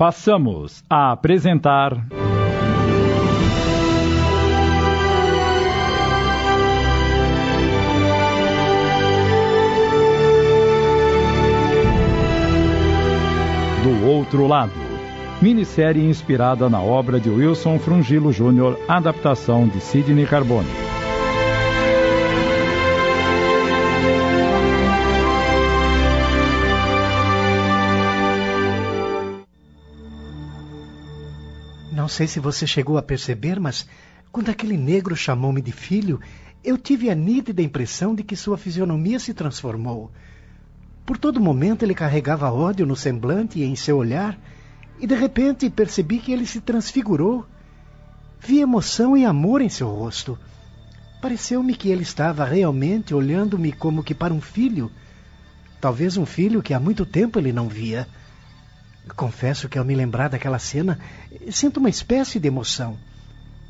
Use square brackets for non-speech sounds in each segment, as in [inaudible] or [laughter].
Passamos a apresentar. Do outro lado. Minissérie inspirada na obra de Wilson Frungilo Jr., adaptação de Sidney Carbone. Não sei se você chegou a perceber, mas quando aquele negro chamou-me de filho, eu tive a nítida impressão de que sua fisionomia se transformou. Por todo momento ele carregava ódio no semblante e em seu olhar, e de repente percebi que ele se transfigurou. Vi emoção e amor em seu rosto. Pareceu-me que ele estava realmente olhando-me como que para um filho. Talvez um filho que há muito tempo ele não via. Confesso que ao me lembrar daquela cena, sinto uma espécie de emoção.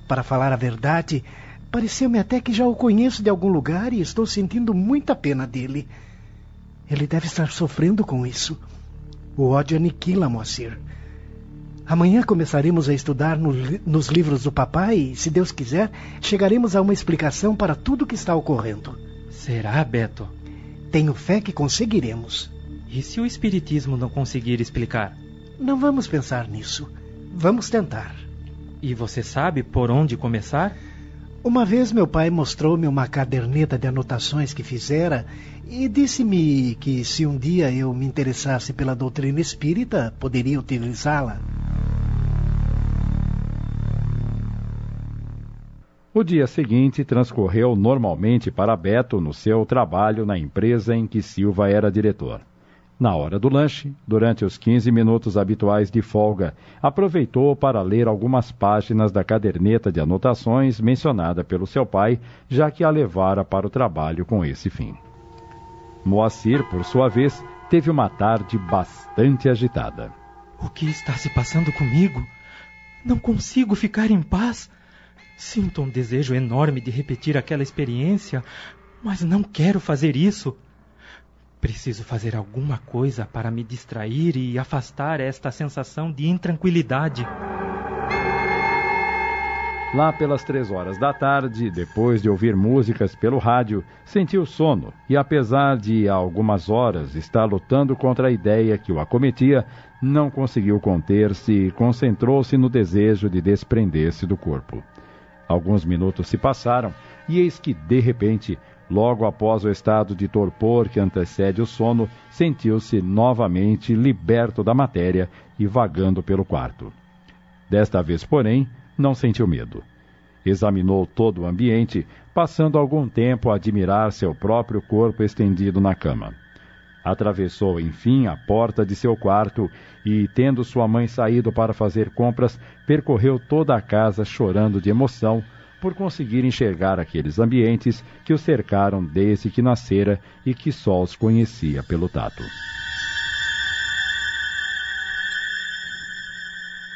Para falar a verdade, pareceu-me até que já o conheço de algum lugar e estou sentindo muita pena dele. Ele deve estar sofrendo com isso. O ódio aniquila, Moacir. Amanhã começaremos a estudar no, nos livros do papai e, se Deus quiser, chegaremos a uma explicação para tudo o que está ocorrendo. Será, Beto? Tenho fé que conseguiremos. E se o Espiritismo não conseguir explicar? Não vamos pensar nisso. Vamos tentar. E você sabe por onde começar? Uma vez meu pai mostrou-me uma caderneta de anotações que fizera e disse-me que se um dia eu me interessasse pela doutrina espírita, poderia utilizá-la. O dia seguinte transcorreu normalmente para Beto no seu trabalho na empresa em que Silva era diretor. Na hora do lanche, durante os 15 minutos habituais de folga, aproveitou para ler algumas páginas da caderneta de anotações mencionada pelo seu pai, já que a levara para o trabalho com esse fim. Moacir, por sua vez, teve uma tarde bastante agitada. O que está se passando comigo? Não consigo ficar em paz. Sinto um desejo enorme de repetir aquela experiência, mas não quero fazer isso. Preciso fazer alguma coisa para me distrair e afastar esta sensação de intranquilidade. Lá pelas três horas da tarde, depois de ouvir músicas pelo rádio, sentiu sono e, apesar de há algumas horas estar lutando contra a ideia que o acometia, não conseguiu conter-se e concentrou-se no desejo de desprender-se do corpo. Alguns minutos se passaram e eis que, de repente, Logo após o estado de torpor que antecede o sono, sentiu-se novamente liberto da matéria e vagando pelo quarto. Desta vez, porém, não sentiu medo. Examinou todo o ambiente, passando algum tempo a admirar seu próprio corpo estendido na cama. Atravessou, enfim, a porta de seu quarto e, tendo sua mãe saído para fazer compras, percorreu toda a casa chorando de emoção por conseguir enxergar aqueles ambientes que o cercaram desde que nascera e que só os conhecia pelo tato.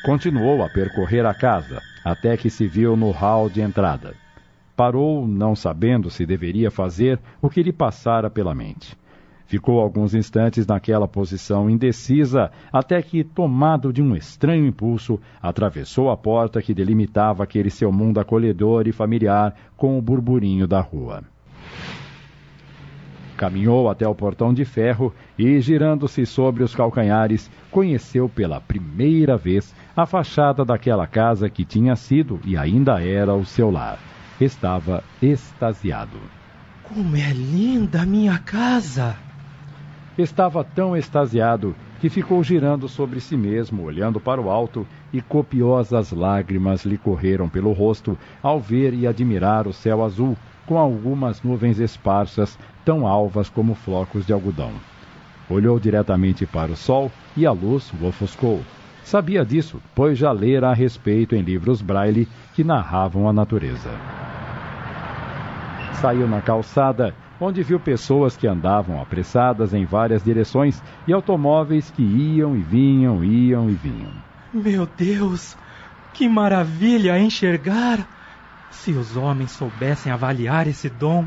Continuou a percorrer a casa, até que se viu no hall de entrada. Parou, não sabendo se deveria fazer o que lhe passara pela mente. Ficou alguns instantes naquela posição indecisa, até que, tomado de um estranho impulso, atravessou a porta que delimitava aquele seu mundo acolhedor e familiar com o burburinho da rua. Caminhou até o portão de ferro e, girando-se sobre os calcanhares, conheceu pela primeira vez a fachada daquela casa que tinha sido e ainda era o seu lar. Estava extasiado. Como é linda a minha casa! Estava tão extasiado que ficou girando sobre si mesmo, olhando para o alto, e copiosas lágrimas lhe correram pelo rosto ao ver e admirar o céu azul, com algumas nuvens esparsas, tão alvas como flocos de algodão. Olhou diretamente para o sol e a luz o ofuscou. Sabia disso, pois já lera a respeito em livros braille que narravam a natureza. Saiu na calçada onde viu pessoas que andavam apressadas em várias direções e automóveis que iam e vinham, iam e vinham. Meu Deus, que maravilha enxergar! Se os homens soubessem avaliar esse dom.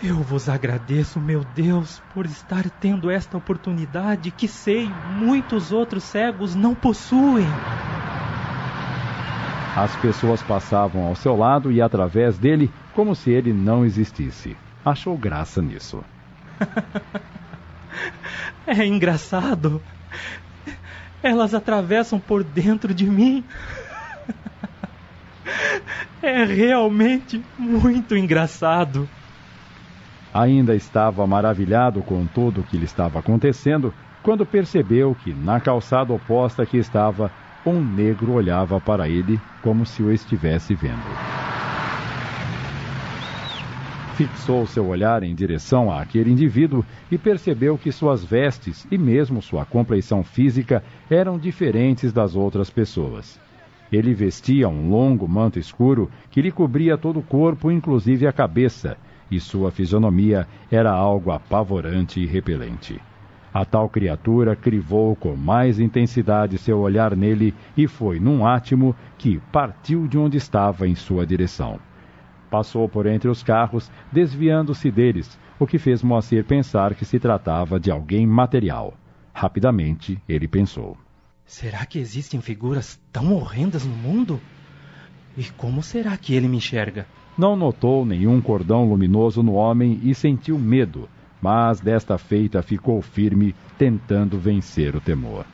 Eu vos agradeço, meu Deus, por estar tendo esta oportunidade que sei muitos outros cegos não possuem. As pessoas passavam ao seu lado e através dele como se ele não existisse. Achou graça nisso. [laughs] é engraçado. Elas atravessam por dentro de mim. [laughs] É realmente muito engraçado. Ainda estava maravilhado com tudo o que lhe estava acontecendo quando percebeu que, na calçada oposta que estava, um negro olhava para ele como se o estivesse vendo. Fixou seu olhar em direção àquele indivíduo e percebeu que suas vestes e mesmo sua compleição física eram diferentes das outras pessoas. Ele vestia um longo manto escuro que lhe cobria todo o corpo, inclusive a cabeça, e sua fisionomia era algo apavorante e repelente. A tal criatura crivou com mais intensidade seu olhar nele e foi num átimo que partiu de onde estava em sua direção. Passou por entre os carros, desviando-se deles, o que fez Moacir pensar que se tratava de alguém material. Rapidamente ele pensou: Será que existem figuras tão horrendas no mundo? E como será que ele me enxerga? Não notou nenhum cordão luminoso no homem e sentiu medo, mas desta feita ficou firme, tentando vencer o temor.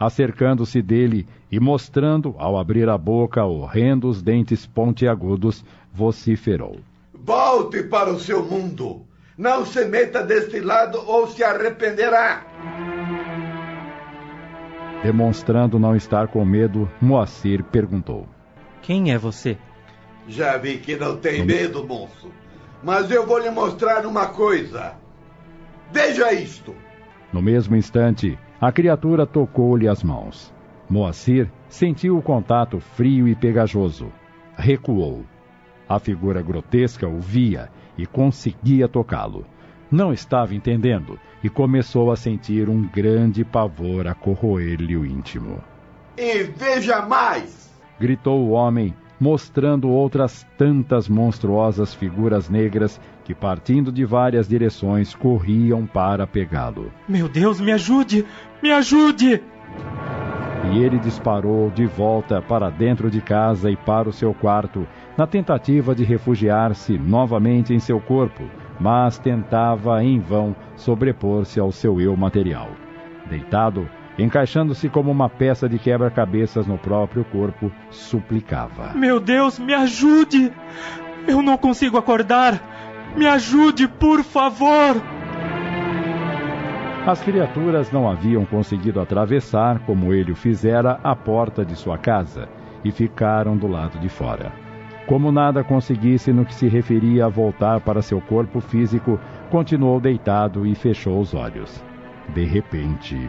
Acercando-se dele e mostrando, ao abrir a boca, horrendos dentes pontiagudos, vociferou: Volte para o seu mundo! Não se meta deste lado ou se arrependerá! Demonstrando não estar com medo, Moacir perguntou: Quem é você? Já vi que não tem medo, moço. Mas eu vou lhe mostrar uma coisa. Veja isto. No mesmo instante, a criatura tocou-lhe as mãos. Moacir sentiu o contato frio e pegajoso. Recuou. A figura grotesca o via e conseguia tocá-lo não estava entendendo e começou a sentir um grande pavor a corroer-lhe o íntimo. E veja mais! gritou o homem, mostrando outras tantas monstruosas figuras negras que, partindo de várias direções, corriam para pegá-lo. Meu Deus, me ajude! Me ajude! E ele disparou de volta para dentro de casa e para o seu quarto, na tentativa de refugiar-se novamente em seu corpo, mas tentava em vão sobrepor-se ao seu eu material. Deitado, encaixando-se como uma peça de quebra-cabeças no próprio corpo, suplicava: Meu Deus, me ajude! Eu não consigo acordar! Me ajude, por favor! As criaturas não haviam conseguido atravessar, como ele o fizera, a porta de sua casa e ficaram do lado de fora. Como nada conseguisse no que se referia a voltar para seu corpo físico, continuou deitado e fechou os olhos. De repente,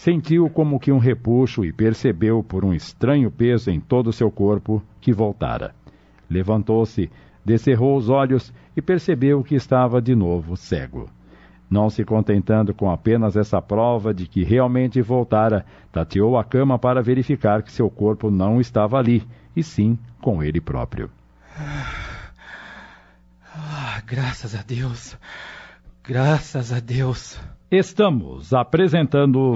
sentiu como que um repuxo e percebeu por um estranho peso em todo seu corpo que voltara. Levantou-se, descerrou os olhos e percebeu que estava de novo cego. Não se contentando com apenas essa prova de que realmente voltara, tateou a cama para verificar que seu corpo não estava ali e sim com ele próprio. Ah, graças a Deus. Graças a Deus. Estamos apresentando.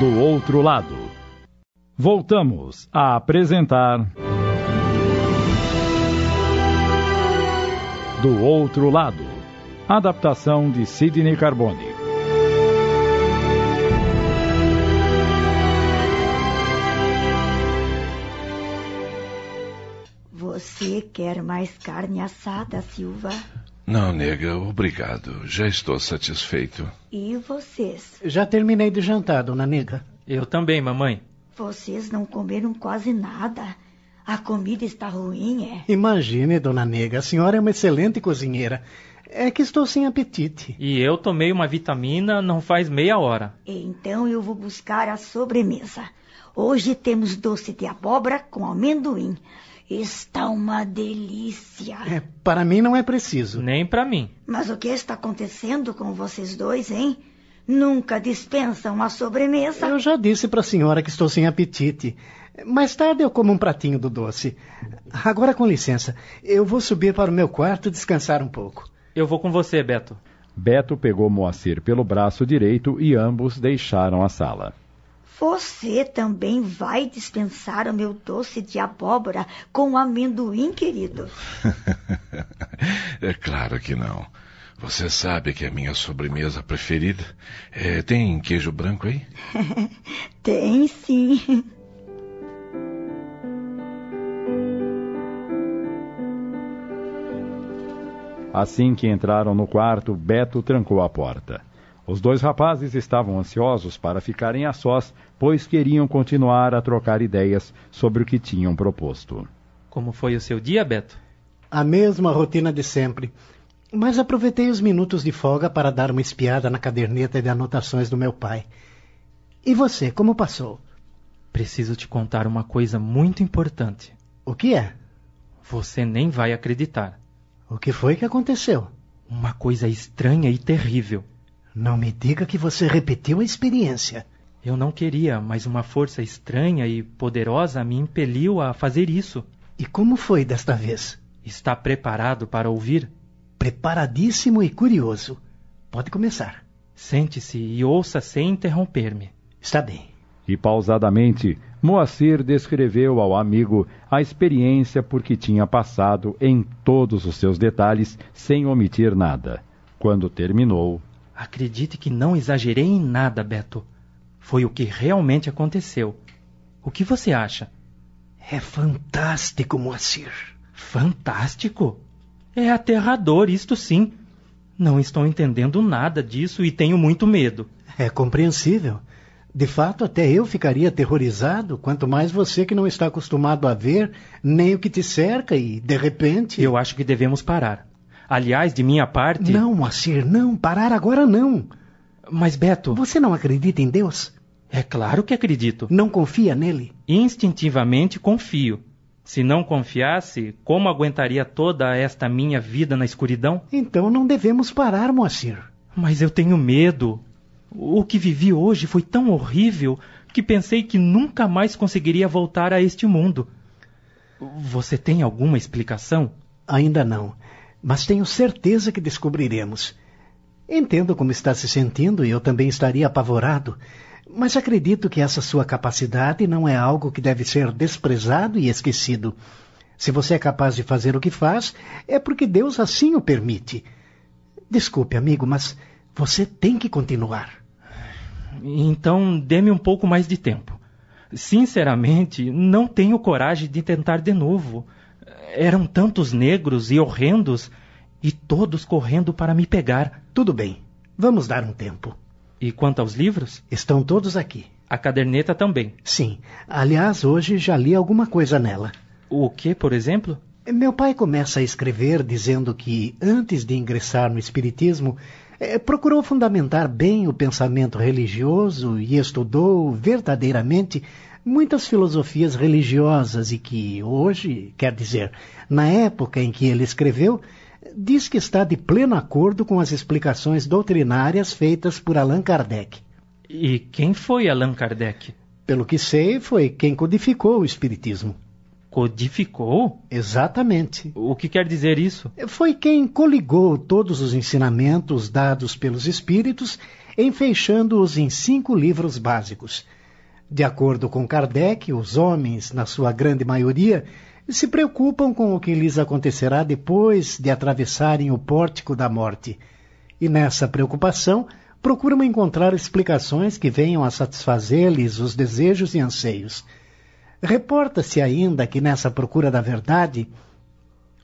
Do outro lado. Voltamos a apresentar. Do outro lado. Adaptação de Sidney Carbone. Você quer mais carne assada, Silva? Não, nega, obrigado. Já estou satisfeito. E vocês? Já terminei de jantar, dona Nega. Eu também, mamãe. Vocês não comeram quase nada. A comida está ruim, é? Imagine, dona Nega, a senhora é uma excelente cozinheira. É que estou sem apetite. E eu tomei uma vitamina não faz meia hora. Então eu vou buscar a sobremesa. Hoje temos doce de abóbora com amendoim. Está uma delícia. É, para mim não é preciso. Nem para mim. Mas o que está acontecendo com vocês dois, hein? Nunca dispensam a sobremesa. Eu já disse para a senhora que estou sem apetite. Mais tarde eu como um pratinho do doce. Agora, com licença, eu vou subir para o meu quarto descansar um pouco. Eu vou com você, Beto. Beto pegou Moacir pelo braço direito e ambos deixaram a sala. Você também vai dispensar o meu doce de abóbora com amendoim, querido? [laughs] é claro que não. Você sabe que é a minha sobremesa preferida. É, tem queijo branco aí? [laughs] tem sim. Assim que entraram no quarto, Beto trancou a porta. Os dois rapazes estavam ansiosos para ficarem a sós, pois queriam continuar a trocar ideias sobre o que tinham proposto. Como foi o seu dia, Beto? A mesma rotina de sempre. Mas aproveitei os minutos de folga para dar uma espiada na caderneta de anotações do meu pai. E você, como passou? Preciso te contar uma coisa muito importante. O que é? Você nem vai acreditar. O que foi que aconteceu? Uma coisa estranha e terrível. Não me diga que você repetiu a experiência. Eu não queria, mas uma força estranha e poderosa me impeliu a fazer isso. E como foi desta vez? Está preparado para ouvir? Preparadíssimo e curioso. Pode começar. Sente-se e ouça sem interromper-me. Está bem. E pausadamente, Moacir descreveu ao amigo a experiência por que tinha passado em todos os seus detalhes, sem omitir nada. Quando terminou, Acredite que não exagerei em nada, Beto. Foi o que realmente aconteceu. O que você acha? É fantástico, Moacir. Fantástico? É aterrador, isto sim. Não estou entendendo nada disso e tenho muito medo. É compreensível. De fato, até eu ficaria aterrorizado, quanto mais você que não está acostumado a ver nem o que te cerca e, de repente. Eu acho que devemos parar. Aliás, de minha parte. Não, Moacir, não. Parar agora não. Mas, Beto. Você não acredita em Deus? É claro que acredito. Não confia nele? Instintivamente confio. Se não confiasse, como aguentaria toda esta minha vida na escuridão? Então não devemos parar, Moacir. Mas eu tenho medo. O que vivi hoje foi tão horrível que pensei que nunca mais conseguiria voltar a este mundo. Você tem alguma explicação? Ainda não mas tenho certeza que descobriremos. Entendo como está se sentindo e eu também estaria apavorado, mas acredito que essa sua capacidade não é algo que deve ser desprezado e esquecido. Se você é capaz de fazer o que faz, é porque Deus assim o permite. Desculpe, amigo, mas você tem que continuar. Então, dê-me um pouco mais de tempo. Sinceramente, não tenho coragem de tentar de novo. Eram tantos negros e horrendos, e todos correndo para me pegar. Tudo bem, vamos dar um tempo. E quanto aos livros? Estão todos aqui. A caderneta também. Sim. Aliás, hoje já li alguma coisa nela. O que, por exemplo? Meu pai começa a escrever dizendo que, antes de ingressar no Espiritismo, eh, procurou fundamentar bem o pensamento religioso e estudou verdadeiramente muitas filosofias religiosas e que hoje, quer dizer, na época em que ele escreveu, diz que está de pleno acordo com as explicações doutrinárias feitas por Allan Kardec. E quem foi Allan Kardec? Pelo que sei, foi quem codificou o Espiritismo. Codificou? Exatamente. O que quer dizer isso? Foi quem coligou todos os ensinamentos dados pelos Espíritos, enfeixando-os em cinco livros básicos de acordo com Kardec, os homens, na sua grande maioria, se preocupam com o que lhes acontecerá depois de atravessarem o pórtico da morte. E nessa preocupação, procuram encontrar explicações que venham a satisfazer-lhes os desejos e anseios. Reporta-se ainda que nessa procura da verdade,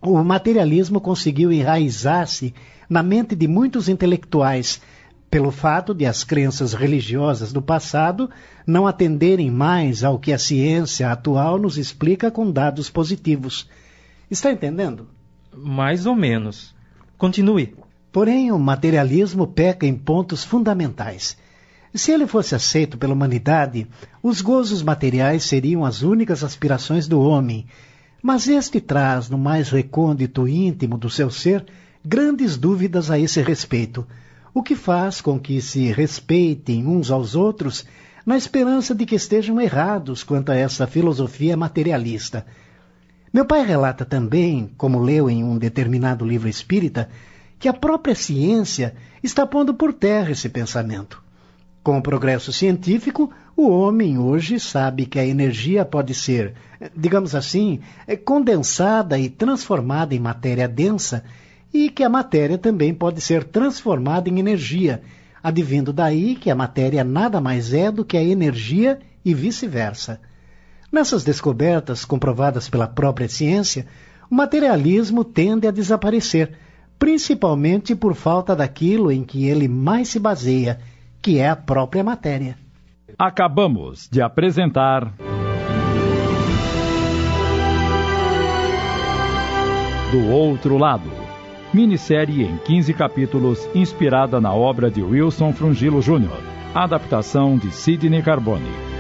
o materialismo conseguiu enraizar-se na mente de muitos intelectuais pelo fato de as crenças religiosas do passado não atenderem mais ao que a ciência atual nos explica com dados positivos. Está entendendo? Mais ou menos. Continue. Porém, o materialismo peca em pontos fundamentais. Se ele fosse aceito pela humanidade, os gozos materiais seriam as únicas aspirações do homem. Mas este traz, no mais recôndito íntimo do seu ser, grandes dúvidas a esse respeito o que faz com que se respeitem uns aos outros na esperança de que estejam errados quanto a essa filosofia materialista. Meu pai relata também, como leu em um determinado livro espírita, que a própria ciência está pondo por terra esse pensamento. Com o progresso científico, o homem hoje sabe que a energia pode ser, digamos assim, condensada e transformada em matéria densa e que a matéria também pode ser transformada em energia, advindo daí que a matéria nada mais é do que a energia e vice-versa. Nessas descobertas, comprovadas pela própria ciência, o materialismo tende a desaparecer, principalmente por falta daquilo em que ele mais se baseia, que é a própria matéria. Acabamos de apresentar. Do Outro Lado. Minissérie em 15 capítulos, inspirada na obra de Wilson Frungilo Jr. Adaptação de Sidney Carbone.